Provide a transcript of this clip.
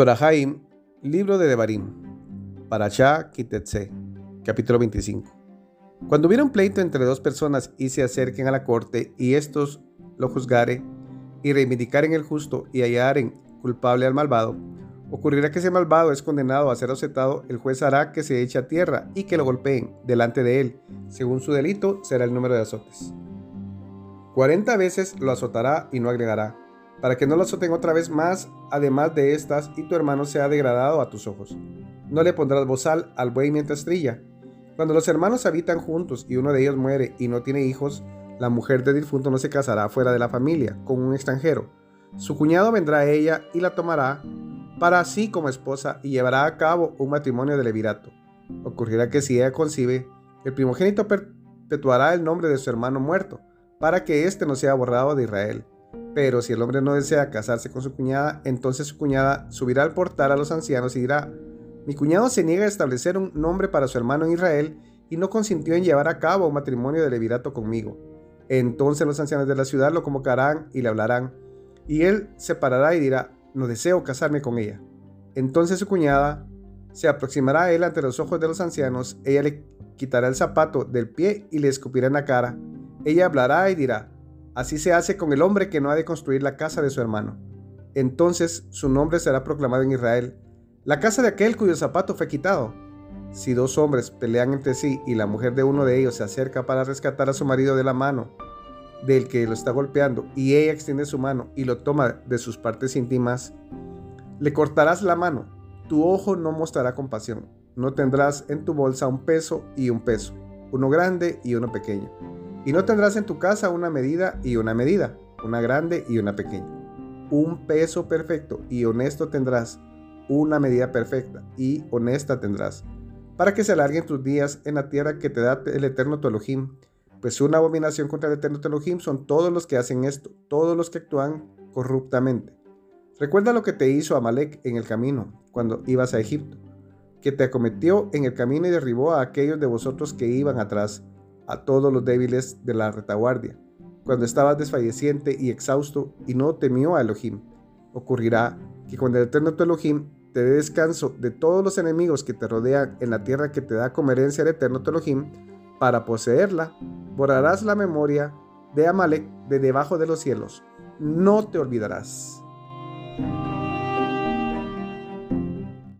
Torahaim, libro de Devarim, Parashá Kitetse, capítulo 25. Cuando hubiera un pleito entre dos personas y se acerquen a la corte y estos lo juzgaren y reivindicaren el justo y hallaren culpable al malvado, ocurrirá que ese malvado es condenado a ser aceptado, el juez hará que se eche a tierra y que lo golpeen delante de él. Según su delito será el número de azotes. Cuarenta veces lo azotará y no agregará, para que no lo azoten otra vez más, además de estas, y tu hermano sea degradado a tus ojos. No le pondrás bozal al buey mientras trilla. Cuando los hermanos habitan juntos y uno de ellos muere y no tiene hijos, la mujer del difunto no se casará fuera de la familia con un extranjero. Su cuñado vendrá a ella y la tomará para sí como esposa y llevará a cabo un matrimonio de levirato. Ocurrirá que si ella concibe, el primogénito perpetuará el nombre de su hermano muerto para que éste no sea borrado de Israel. Pero si el hombre no desea casarse con su cuñada, entonces su cuñada subirá al portal a los ancianos y dirá, mi cuñado se niega a establecer un nombre para su hermano en Israel y no consintió en llevar a cabo un matrimonio de levirato conmigo. Entonces los ancianos de la ciudad lo convocarán y le hablarán, y él se parará y dirá, no deseo casarme con ella. Entonces su cuñada se aproximará a él ante los ojos de los ancianos, ella le quitará el zapato del pie y le escupirá en la cara, ella hablará y dirá, así se hace con el hombre que no ha de construir la casa de su hermano. Entonces su nombre será proclamado en Israel, la casa de aquel cuyo zapato fue quitado. Si dos hombres pelean entre sí y la mujer de uno de ellos se acerca para rescatar a su marido de la mano del que lo está golpeando y ella extiende su mano y lo toma de sus partes íntimas, le cortarás la mano. Tu ojo no mostrará compasión. No tendrás en tu bolsa un peso y un peso, uno grande y uno pequeño y no tendrás en tu casa una medida y una medida, una grande y una pequeña. Un peso perfecto y honesto tendrás, una medida perfecta y honesta tendrás, para que se alarguen tus días en la tierra que te da el eterno tu Elohim. Pues una abominación contra el eterno tu Elohim son todos los que hacen esto, todos los que actúan corruptamente. Recuerda lo que te hizo Amalek en el camino, cuando ibas a Egipto, que te acometió en el camino y derribó a aquellos de vosotros que iban atrás a todos los débiles de la retaguardia, cuando estabas desfalleciente y exhausto y no temió a Elohim. Ocurrirá que cuando el eterno tu Elohim te dé descanso de todos los enemigos que te rodean en la tierra que te da como herencia el eterno tu Elohim, para poseerla, borrarás la memoria de Amalek de debajo de los cielos. No te olvidarás.